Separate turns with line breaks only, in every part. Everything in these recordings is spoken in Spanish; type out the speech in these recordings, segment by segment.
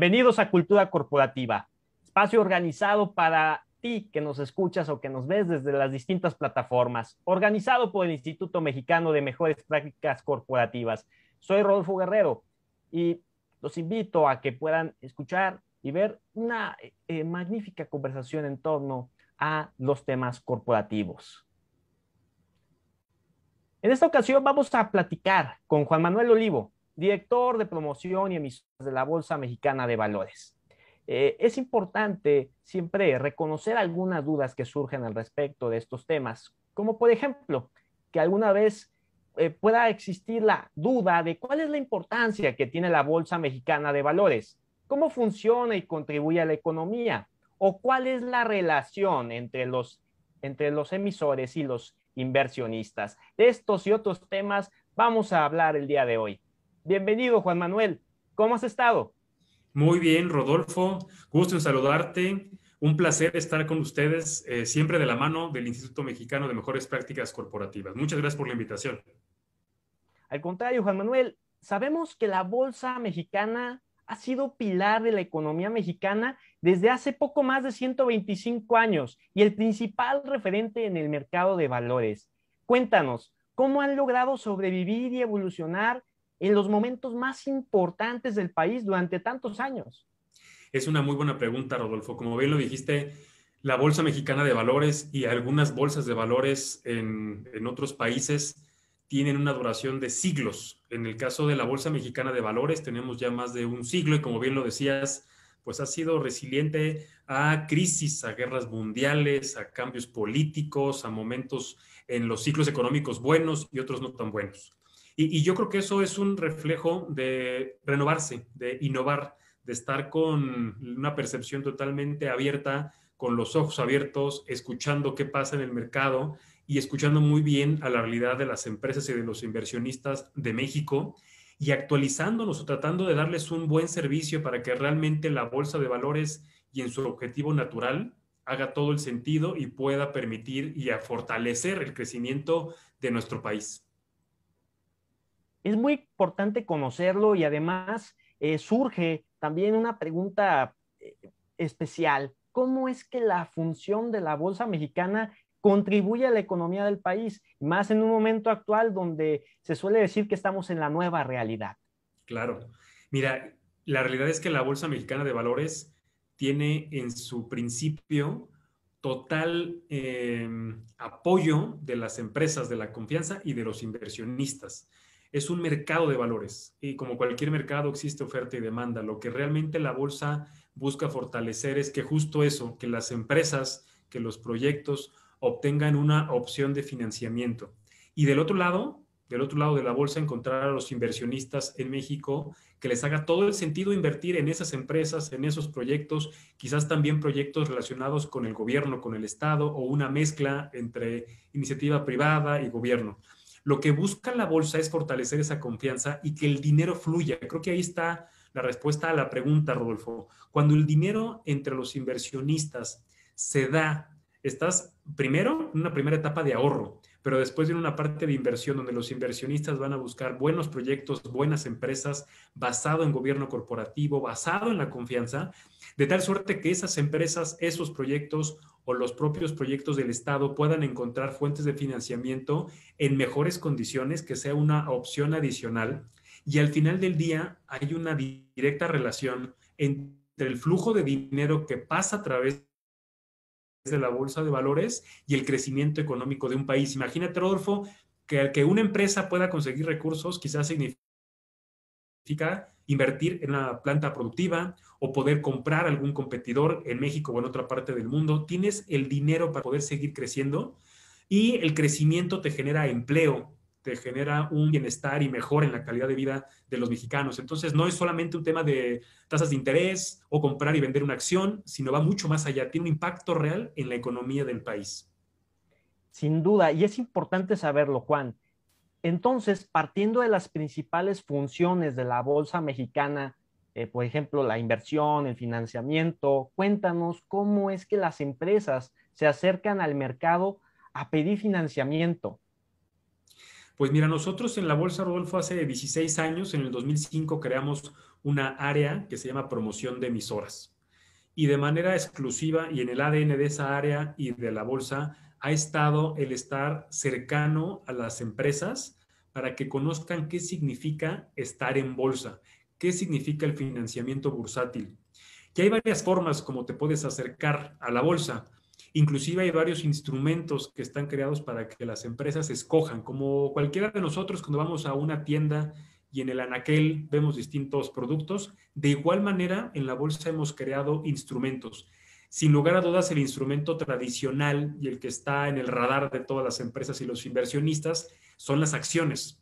Bienvenidos a Cultura Corporativa, espacio organizado para ti que nos escuchas o que nos ves desde las distintas plataformas, organizado por el Instituto Mexicano de Mejores Prácticas Corporativas. Soy Rodolfo Guerrero y los invito a que puedan escuchar y ver una eh, magnífica conversación en torno a los temas corporativos. En esta ocasión vamos a platicar con Juan Manuel Olivo, director de promoción y emisores de la Bolsa Mexicana de Valores. Eh, es importante siempre reconocer algunas dudas que surgen al respecto de estos temas, como por ejemplo, que alguna vez eh, pueda existir la duda de cuál es la importancia que tiene la Bolsa Mexicana de Valores, cómo funciona y contribuye a la economía, o cuál es la relación entre los, entre los emisores y los inversionistas. De estos y otros temas vamos a hablar el día de hoy. Bienvenido, Juan Manuel. ¿Cómo has estado?
Muy bien, Rodolfo. Gusto en saludarte. Un placer estar con ustedes, eh, siempre de la mano del Instituto Mexicano de Mejores Prácticas Corporativas. Muchas gracias por la invitación.
Al contrario, Juan Manuel, sabemos que la Bolsa Mexicana ha sido pilar de la economía mexicana desde hace poco más de 125 años y el principal referente en el mercado de valores. Cuéntanos, ¿cómo han logrado sobrevivir y evolucionar en los momentos más importantes del país durante tantos años?
Es una muy buena pregunta, Rodolfo. Como bien lo dijiste, la Bolsa Mexicana de Valores y algunas bolsas de valores en, otros países tienen una duración de siglos. En el caso de la Bolsa Mexicana de Valores tenemos ya más de un siglo y como bien lo decías, pues ha sido resiliente a crisis, a guerras mundiales, a cambios políticos, a momentos en los ciclos económicos buenos y otros no tan buenos. Y, yo creo que eso es un reflejo de renovarse, de innovar, de estar con una percepción totalmente abierta, con los ojos abiertos, escuchando qué pasa en el mercado y escuchando muy bien a la realidad de las empresas y de los inversionistas de México y actualizándonos o tratando de darles un buen servicio para que realmente la bolsa de valores y en su objetivo natural haga todo el sentido y pueda permitir y fortalecer el crecimiento de nuestro país
es muy importante conocerlo y además eh, surge también una pregunta eh, especial. ¿Cómo es que la función de la Bolsa Mexicana contribuye a la economía del país, más en un momento actual donde se suele decir que estamos en la nueva realidad?
Claro. Mira, la realidad es que la Bolsa Mexicana de Valores tiene en su principio total em, apoyo de las empresas de la confianza y de los inversionistas es un mercado de valores y como cualquier mercado existe oferta y demanda. Lo que realmente la bolsa busca fortalecer es que justo eso, que las empresas, que los proyectos obtengan una opción de financiamiento. Y del otro lado, del otro lado de la bolsa, encontrar a los inversionistas en México que les haga todo el sentido invertir en esas empresas, en esos proyectos, quizás también proyectos relacionados con el gobierno, con el Estado o una mezcla entre iniciativa privada y gobierno. Lo que busca la bolsa es fortalecer esa confianza y que el dinero fluya. Creo que ahí está la respuesta a la pregunta, Rodolfo. Cuando el dinero entre los inversionistas se da, estás primero en una primera etapa de ahorro, pero después viene una parte de inversión donde los inversionistas van a buscar buenos proyectos, buenas empresas, basado en gobierno corporativo, basado en la confianza, de tal suerte que esas empresas, esos proyectos o los propios proyectos del Estado puedan encontrar fuentes de financiamiento en mejores condiciones, que sea una opción adicional. Y al final del día hay una directa relación entre el flujo de dinero que pasa a través de la bolsa de valores y el crecimiento económico de un país. Imagínate, Rodolfo, que, que una empresa pueda conseguir recursos quizás significa invertir en una planta productiva o poder comprar algún competidor en México o en otra parte del mundo. Tienes el dinero para poder seguir creciendo y el crecimiento te genera empleo, te genera un bienestar y mejor en la calidad de vida de los mexicanos. Entonces, no es solamente un tema de tasas de interés o comprar y vender una acción, sino va mucho más allá. Tiene un impacto real en la economía del país.
Sin duda, y es importante saberlo, Juan. Entonces, partiendo de las principales funciones de la Bolsa Mexicana, eh, por ejemplo, la inversión, el financiamiento, cuéntanos cómo es que las empresas se acercan al mercado a pedir financiamiento.
Pues mira, nosotros en la Bolsa Rodolfo hace 16 años, en el 2005, creamos una área que se llama promoción de emisoras. Y de manera exclusiva y en el ADN de esa área y de la Bolsa ha estado el estar cercano a las empresas para que conozcan qué significa estar en bolsa, qué significa el financiamiento bursátil. Que hay varias formas como te puedes acercar a la bolsa. Inclusive hay varios instrumentos que están creados para que las empresas escojan, como cualquiera de nosotros cuando vamos a una tienda y en el anaquel vemos distintos productos. De igual manera, en la bolsa hemos creado instrumentos. Sin lugar a dudas, el instrumento tradicional y el que está en el radar de todas las empresas y los inversionistas son las acciones.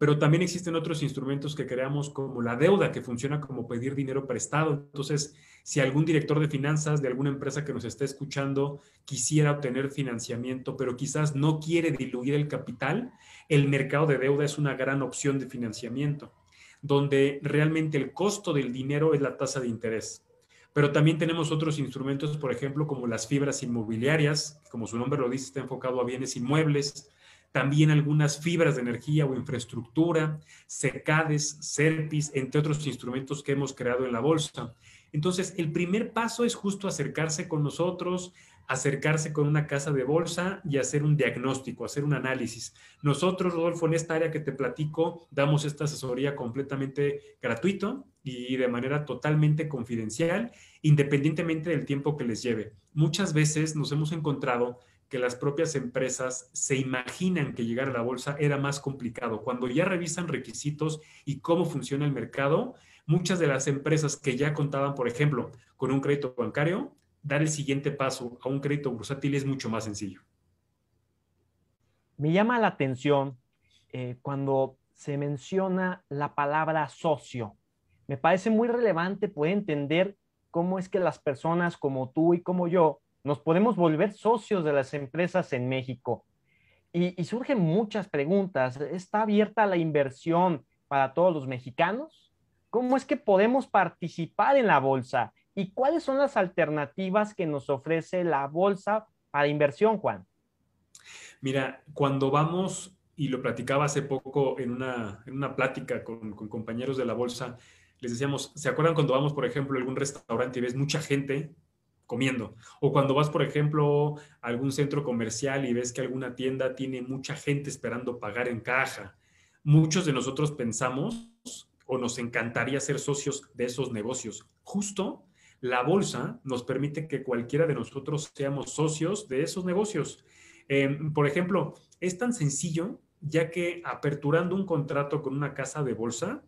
Pero también existen otros instrumentos que creamos como la deuda, que funciona como pedir dinero prestado. Entonces, si algún director de finanzas de alguna empresa que nos esté escuchando quisiera obtener financiamiento, pero quizás no quiere diluir el capital, el mercado de deuda es una gran opción de financiamiento, donde realmente el costo del dinero es la tasa de interés. Pero también tenemos otros instrumentos, por ejemplo, como las fibras inmobiliarias, como su nombre lo dice, está enfocado a bienes inmuebles, también algunas fibras de energía o infraestructura, secades, SERPIS, entre otros instrumentos que hemos creado en la bolsa. Entonces, el primer paso es justo acercarse con nosotros, acercarse con una casa de bolsa y hacer un diagnóstico, hacer un análisis. Nosotros, Rodolfo, en esta área que te platico, damos esta asesoría completamente gratuito y de manera totalmente confidencial, independientemente del tiempo que les lleve. Muchas veces nos hemos encontrado que las propias empresas se imaginan que llegar a la bolsa era más complicado. Cuando ya revisan requisitos y cómo funciona el mercado, muchas de las empresas que ya contaban, por ejemplo, con un crédito bancario, dar el siguiente paso a un crédito bursátil es mucho más sencillo.
Me llama la atención eh, cuando se menciona la palabra socio. Me parece muy relevante poder entender cómo es que las personas como tú y como yo nos podemos volver socios de las empresas en México. Y, surgen muchas preguntas. ¿Está abierta la inversión para todos los mexicanos? ¿Cómo es que podemos participar en la bolsa? ¿Y cuáles son las alternativas que nos ofrece la bolsa para inversión, Juan?
Mira, cuando vamos, y lo platicaba hace poco en una, en una plática con, con compañeros de la bolsa, les decíamos, ¿se acuerdan cuando vamos, por ejemplo, a algún restaurante y ves mucha gente comiendo. O cuando vas, por ejemplo, a algún centro comercial y ves que alguna tienda tiene mucha gente esperando pagar en caja. Muchos de nosotros pensamos o nos encantaría ser socios de esos negocios. Justo la bolsa nos permite que cualquiera de nosotros seamos socios de esos negocios. Em, por ejemplo, es tan sencillo ya que aperturando un contrato con una casa de bolsa,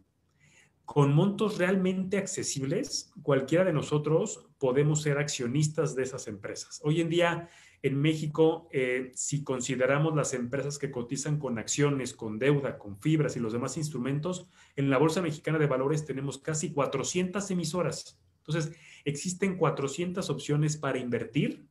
con montos realmente accesibles, cualquiera de nosotros podemos ser accionistas de esas empresas. Hoy en día, en México, eh, si consideramos las empresas que cotizan con acciones, con deuda, con fibras y los demás instrumentos, en la Bolsa Mexicana de Valores tenemos casi 400 emisoras. Entonces, existen 400 opciones para invertir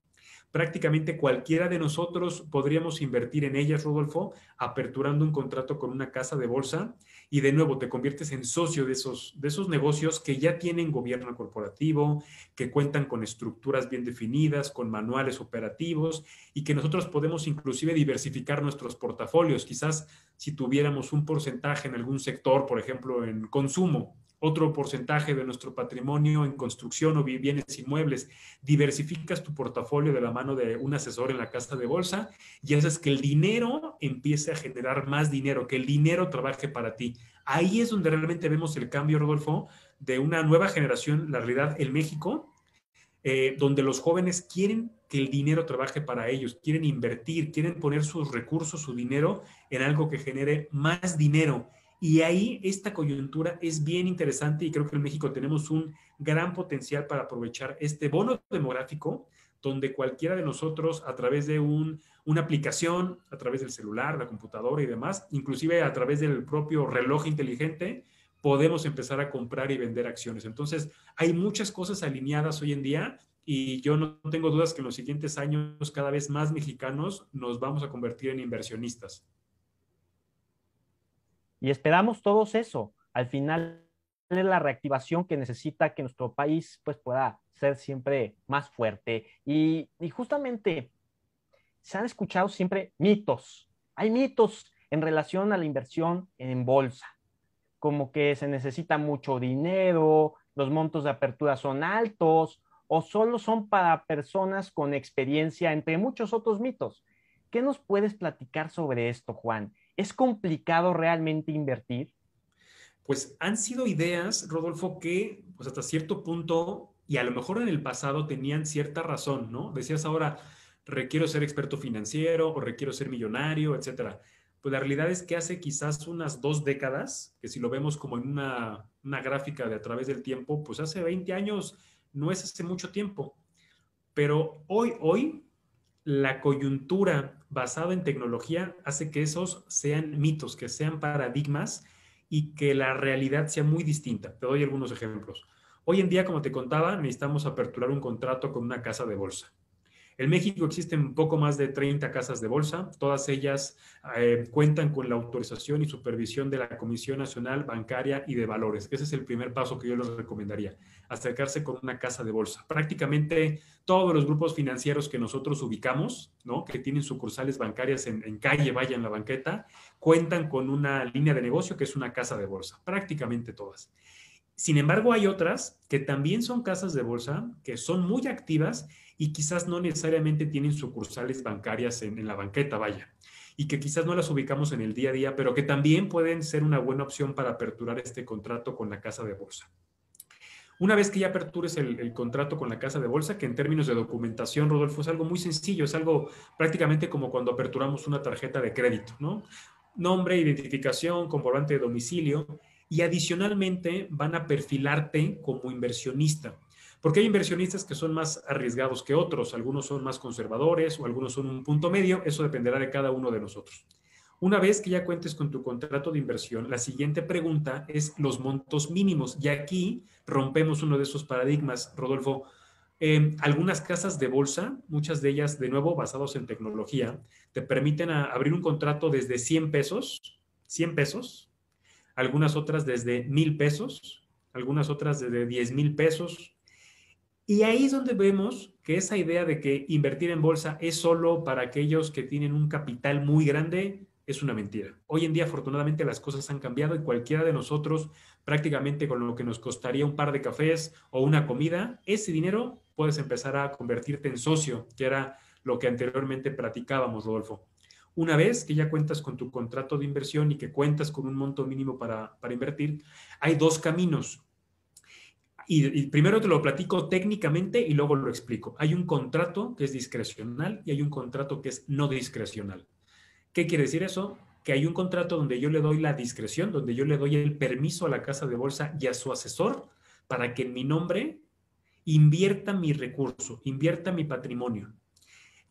prácticamente cualquiera de nosotros podríamos invertir en ellas, Rodolfo, aperturando un contrato con una casa de bolsa y de nuevo te conviertes en socio de esos, de esos negocios que ya tienen gobierno corporativo, que cuentan con estructuras bien definidas, con manuales operativos y que nosotros podemos inclusive diversificar nuestros portafolios. Quizás si tuviéramos un porcentaje en algún sector, por ejemplo, en consumo, otro porcentaje de nuestro patrimonio en construcción o bienes inmuebles. Diversificas tu portafolio de la mano de un asesor en la casa de bolsa y haces que el dinero empiece a generar más dinero, que el dinero trabaje para ti. Ahí es donde realmente vemos el cambio, Rodolfo, de una nueva generación, la realidad en México, eh, donde los jóvenes quieren que el dinero trabaje para ellos, quieren invertir, quieren poner sus recursos, su dinero en algo que genere más dinero y ahí esta coyuntura es bien interesante y creo que en México tenemos un gran potencial para aprovechar este bono demográfico, donde cualquiera de nosotros a través de un, una aplicación, a través del celular, la computadora y demás, inclusive a través del propio reloj inteligente, podemos empezar a comprar y vender acciones. Entonces, hay muchas cosas alineadas hoy en día y yo no tengo dudas que en los siguientes años cada vez más mexicanos nos vamos a convertir en inversionistas.
Y esperamos todos eso. Al final es la reactivación que necesita que nuestro país pues, pueda ser siempre más fuerte. Y, justamente se han escuchado siempre mitos. Hay mitos en relación a la inversión en bolsa, como que se necesita mucho dinero, los montos de apertura son altos o solo son para personas con experiencia, entre muchos otros mitos. ¿Qué nos puedes platicar sobre esto, Juan? ¿Es complicado realmente invertir?
Pues han sido ideas, Rodolfo, que pues hasta cierto punto, y a lo mejor en el pasado tenían cierta razón, ¿no? Decías ahora, requiero ser experto financiero o requiero ser millonario, etcétera. Pues la realidad es que hace quizás unas dos décadas, que si lo vemos como en una, una gráfica de a través del tiempo, pues hace 20 años no es hace mucho tiempo, pero hoy, hoy, la coyuntura basada en tecnología hace que esos sean mitos, que sean paradigmas y que la realidad sea muy distinta. Te doy algunos ejemplos. Hoy en día, como te contaba, necesitamos aperturar un contrato con una casa de bolsa. En México existen poco más de 30 casas de bolsa, todas ellas eh, cuentan con la autorización y supervisión de la Comisión Nacional Bancaria y de Valores. Ese es el primer paso que yo les recomendaría, acercarse con una casa de bolsa. Prácticamente todos los grupos financieros que nosotros ubicamos, ¿no? que tienen sucursales bancarias en, en calle, vaya en la banqueta, cuentan con una línea de negocio que es una casa de bolsa, prácticamente todas. Sin embargo, hay otras que también son casas de bolsa, que son muy activas y quizás no necesariamente tienen sucursales bancarias en, la banqueta, vaya, y que quizás no las ubicamos en el día a día, pero que también pueden ser una buena opción para aperturar este contrato con la casa de bolsa. Una vez que ya apertures el, el, contrato con la casa de bolsa, que en términos de documentación, Rodolfo, es algo muy sencillo, es algo prácticamente como cuando aperturamos una tarjeta de crédito, ¿no? Nombre, identificación, comprobante de domicilio y adicionalmente van a perfilarte como inversionista. Porque hay inversionistas que son más arriesgados que otros, algunos son más conservadores o algunos son un punto medio, eso dependerá de cada uno de nosotros. Una vez que ya cuentes con tu contrato de inversión, la siguiente pregunta es los montos mínimos. Y aquí rompemos uno de esos paradigmas, Rodolfo. Eh, algunas casas de bolsa, muchas de ellas de nuevo basados en tecnología, te permiten abrir un contrato desde 100 pesos, 100 pesos, algunas otras desde 1000 pesos, algunas otras desde 10 mil pesos, y ahí es donde vemos que esa idea de que invertir en bolsa es solo para aquellos que tienen un capital muy grande es una mentira. Hoy en día, afortunadamente, las cosas han cambiado y cualquiera de nosotros, prácticamente con lo que nos costaría un par de cafés o una comida, ese dinero puedes empezar a convertirte en socio, que era lo que anteriormente practicábamos, Rodolfo. Una vez que ya cuentas con tu contrato de inversión y que cuentas con un monto mínimo para, para invertir, hay dos caminos. Y, primero te lo platico técnicamente y luego lo explico. Hay un contrato que es discrecional y hay un contrato que es no discrecional. ¿Qué quiere decir eso? Que hay un contrato donde yo le doy la discreción, donde yo le doy el permiso a la casa de bolsa y a su asesor para que en mi nombre invierta mi recurso, invierta mi patrimonio.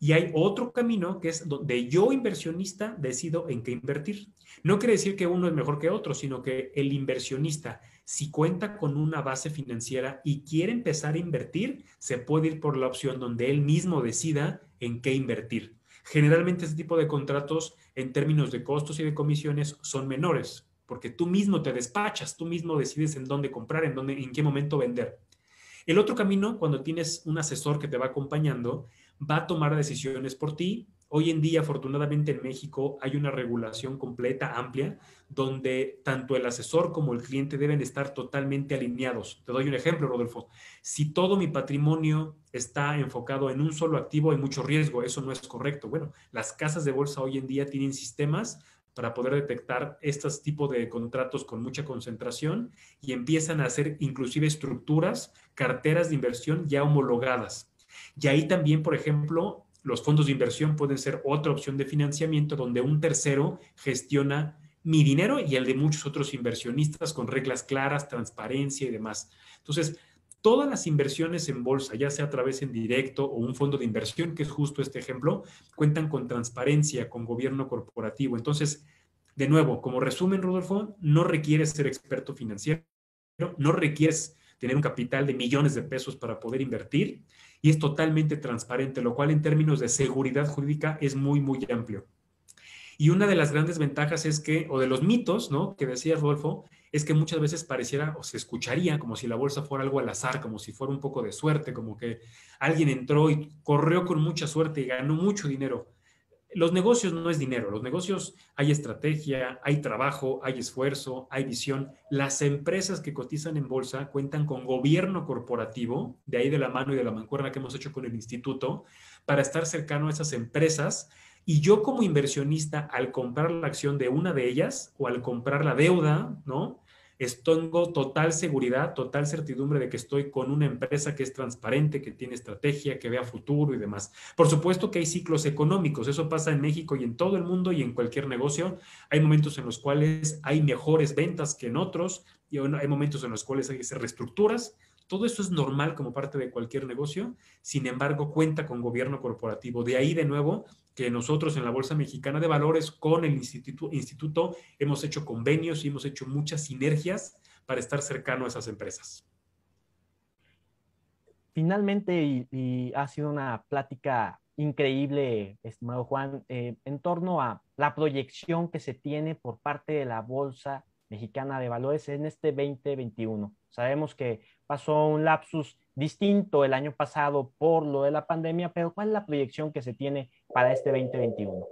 Y hay otro camino que es donde yo inversionista decido en qué invertir. No quiere decir que uno es mejor que otro, sino que el inversionista si cuenta con una base financiera y quiere empezar a invertir, se puede ir por la opción donde él mismo decida en qué invertir. Generalmente este tipo de contratos en términos de costos y de comisiones son menores, porque tú mismo te despachas, tú mismo decides en dónde comprar, en dónde, en qué momento vender. El otro camino, cuando tienes un asesor que te va acompañando, va a tomar decisiones por ti Hoy en día, afortunadamente en México, hay una regulación completa, amplia, donde tanto el asesor como el cliente deben estar totalmente alineados. Te doy un ejemplo, Rodolfo. Si todo mi patrimonio está enfocado en un solo activo, hay mucho riesgo. Eso no es correcto. Bueno, las casas de bolsa hoy en día tienen sistemas para poder detectar estos tipos de contratos con mucha concentración y empiezan a hacer inclusive estructuras, carteras de inversión ya homologadas. Y ahí también, por ejemplo, los fondos de inversión pueden ser otra opción de financiamiento donde un tercero gestiona mi dinero y el de muchos otros inversionistas con reglas claras, transparencia y demás. Entonces, todas las inversiones en bolsa, ya sea a través en directo o un fondo de inversión, que es justo este ejemplo, cuentan con transparencia, con gobierno corporativo. Entonces, de nuevo, como resumen, Rodolfo, no requieres ser experto financiero, no requieres tener un capital de millones de pesos para poder invertir y es totalmente transparente, lo cual en términos de seguridad jurídica es muy, muy amplio. Y una de las grandes ventajas es que, o de los mitos, ¿no? Que decía Rodolfo, es que muchas veces pareciera o se escucharía como si la bolsa fuera algo al azar, como si fuera un poco de suerte, como que alguien entró y corrió con mucha suerte y ganó mucho dinero. Los negocios no es dinero, los negocios hay estrategia, hay trabajo, hay esfuerzo, hay visión. Las empresas que cotizan en bolsa cuentan con gobierno corporativo, de ahí de la mano y de la mancuerna que hemos hecho con el instituto, para estar cercano a esas empresas. Y yo como inversionista, al comprar la acción de una de ellas o al comprar la deuda, ¿no? Tengo total seguridad, total certidumbre de que estoy con una empresa que es transparente, que tiene estrategia, que vea futuro y demás. Por supuesto que hay ciclos económicos, eso pasa en México y en todo el mundo y en cualquier negocio. Hay momentos en los cuales hay mejores ventas que en otros y hay momentos en los cuales hay que hacer reestructuras, todo eso es normal como parte de cualquier negocio, sin embargo cuenta con gobierno corporativo. De ahí de nuevo que nosotros en la Bolsa Mexicana de Valores con el instituto, hemos hecho convenios y hemos hecho muchas sinergias para estar cercano a esas empresas.
Finalmente, y, ha sido una plática increíble, estimado Juan, eh, en torno a la proyección que se tiene por parte de la Bolsa Mexicana de Valores en este 2021. Sabemos que pasó un lapsus distinto el año pasado por lo de la pandemia, pero ¿cuál es la proyección que se tiene para este 2021?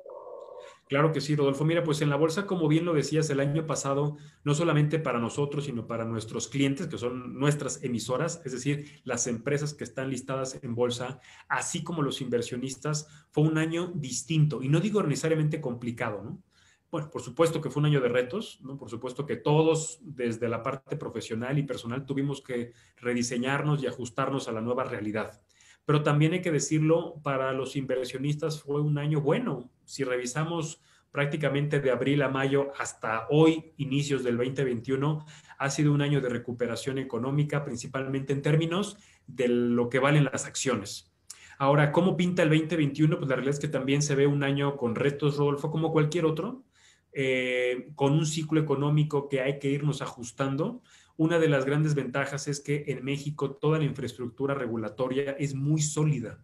Claro que sí, Rodolfo. Mira, pues en la bolsa, como bien lo decías, el año pasado, no solamente para nosotros, sino para nuestros clientes, que son nuestras emisoras, es decir, las empresas que están listadas en bolsa, así como los inversionistas, fue un año distinto. Y no digo necesariamente complicado, ¿no? Bueno, por supuesto que fue un año de retos, ¿no? Por supuesto que todos, desde la parte profesional y personal, tuvimos que rediseñarnos y ajustarnos a la nueva realidad. Pero también hay que decirlo, para los inversionistas fue un año bueno. Si revisamos prácticamente de abril a mayo hasta hoy, inicios del 2021, ha sido un año de recuperación económica, principalmente en términos de lo que valen las acciones. Ahora, ¿cómo pinta el 2021? Pues la realidad es que también se ve un año con retos, Rodolfo, como cualquier otro. Eh, con un ciclo económico que hay que irnos ajustando. Una de las grandes ventajas es que en México toda la infraestructura regulatoria es muy sólida.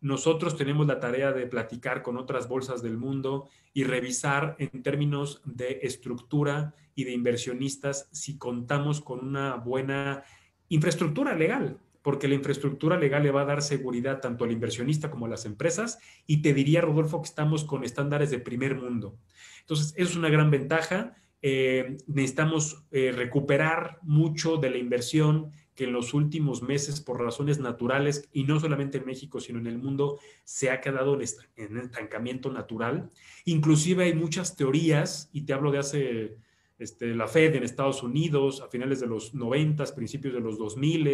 Nosotros tenemos la tarea de platicar con otras bolsas del mundo y revisar en términos de estructura y de inversionistas si contamos con una buena infraestructura legal, porque la infraestructura legal le va a dar seguridad tanto al inversionista como a las empresas. Y te diría, Rodolfo, que estamos con estándares de primer mundo. Entonces, eso es una gran ventaja. Eh, necesitamos eh, recuperar mucho de la inversión que en los últimos meses, por razones naturales, y no solamente en México, sino en el mundo, se ha quedado en estancamiento natural. Inclusive hay muchas teorías, y te hablo de hace este, la Fed en Estados Unidos, a finales de los 90, principios de los 2000,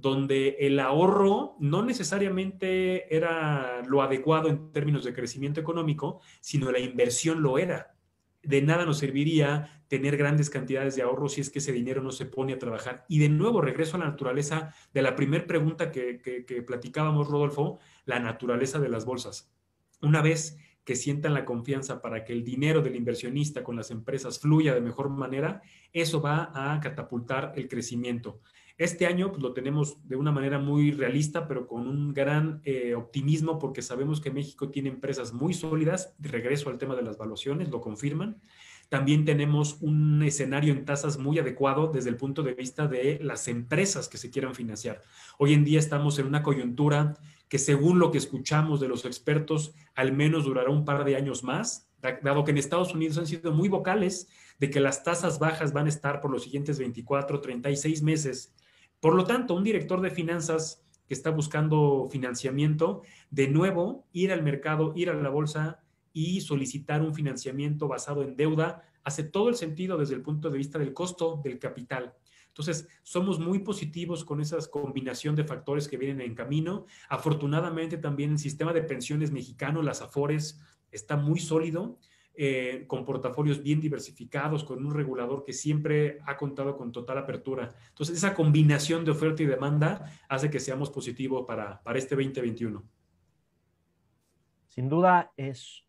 donde el ahorro no necesariamente era lo adecuado en términos de crecimiento económico, sino la inversión lo era. De nada nos serviría tener grandes cantidades de ahorro si es que ese dinero no se pone a trabajar. Y de nuevo regreso a la naturaleza de la primera pregunta que, que platicábamos, Rodolfo, la naturaleza de las bolsas. Una vez que sientan la confianza para que el dinero del inversionista con las empresas fluya de mejor manera, eso va a catapultar el crecimiento. Este año pues, lo tenemos de una manera muy realista, pero con un gran eh, optimismo porque sabemos que México tiene empresas muy sólidas. Regreso al tema de las valuaciones, lo confirman. También tenemos un escenario en tasas muy adecuado desde el punto de vista de las empresas que se quieran financiar. Hoy en día estamos en una coyuntura que según lo que escuchamos de los expertos, al menos durará un par de años más, dado que en Estados Unidos han sido muy vocales de que las tasas bajas van a estar por los siguientes 24, 36 meses por lo tanto, un director de finanzas que está buscando financiamiento, de nuevo, ir al mercado, ir a la bolsa y solicitar un financiamiento basado en deuda, hace todo el sentido desde el punto de vista del costo del capital. Entonces, somos muy positivos con esa combinación de factores que vienen en camino. Afortunadamente, también el sistema de pensiones mexicano, las AFORES, está muy sólido eh, con portafolios bien diversificados, con un regulador que siempre ha contado con total apertura. Entonces, esa combinación de oferta y demanda hace que seamos positivos para, para este 2021.
Sin duda, es,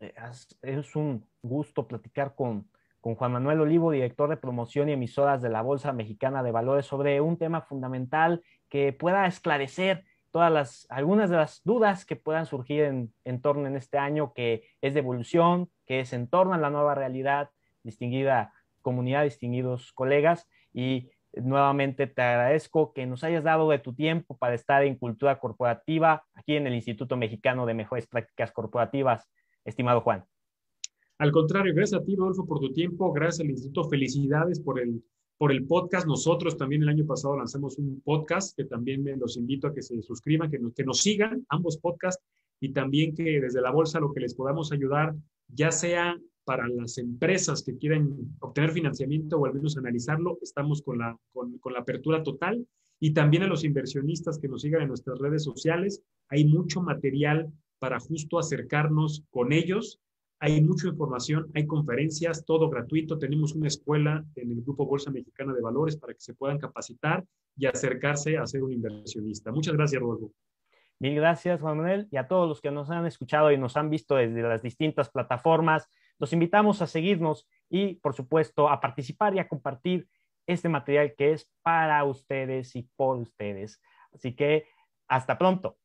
es un gusto platicar con, con Juan Manuel Olivo, director de promoción y emisoras de la Bolsa Mexicana de Valores, sobre un tema fundamental que pueda esclarecer todas las, algunas de las dudas que puedan surgir en, en torno en este año, que es de evolución, que es en torno a la nueva realidad, distinguida comunidad, distinguidos colegas, y nuevamente te agradezco que nos hayas dado de tu tiempo para estar en cultura corporativa aquí en el Instituto Mexicano de Mejores Prácticas Corporativas. estimado Juan.
Al contrario, gracias a ti, Rodolfo, por tu tiempo, gracias al Instituto, felicidades por el, por el podcast. Nosotros también el año pasado lanzamos un podcast que también los invito a que se suscriban, que nos, que nos sigan, ambos podcasts, y también que desde la bolsa lo que les podamos ayudar, ya sea para las empresas que quieran obtener financiamiento o al menos analizarlo, estamos con la, con, con la apertura total. Y también a los inversionistas que nos sigan en nuestras redes sociales, hay mucho material para justo acercarnos con ellos hay mucha información, hay conferencias, todo gratuito. Tenemos una escuela en el Grupo Bolsa Mexicana de Valores para que se puedan capacitar y acercarse a ser un inversionista. Muchas gracias, Rodolfo.
Mil gracias, Juan Manuel, y a todos los que nos han escuchado y nos han visto desde las distintas plataformas. Los invitamos a seguirnos y, por supuesto, a participar y a compartir este material que es para ustedes y por ustedes. Así que, hasta pronto.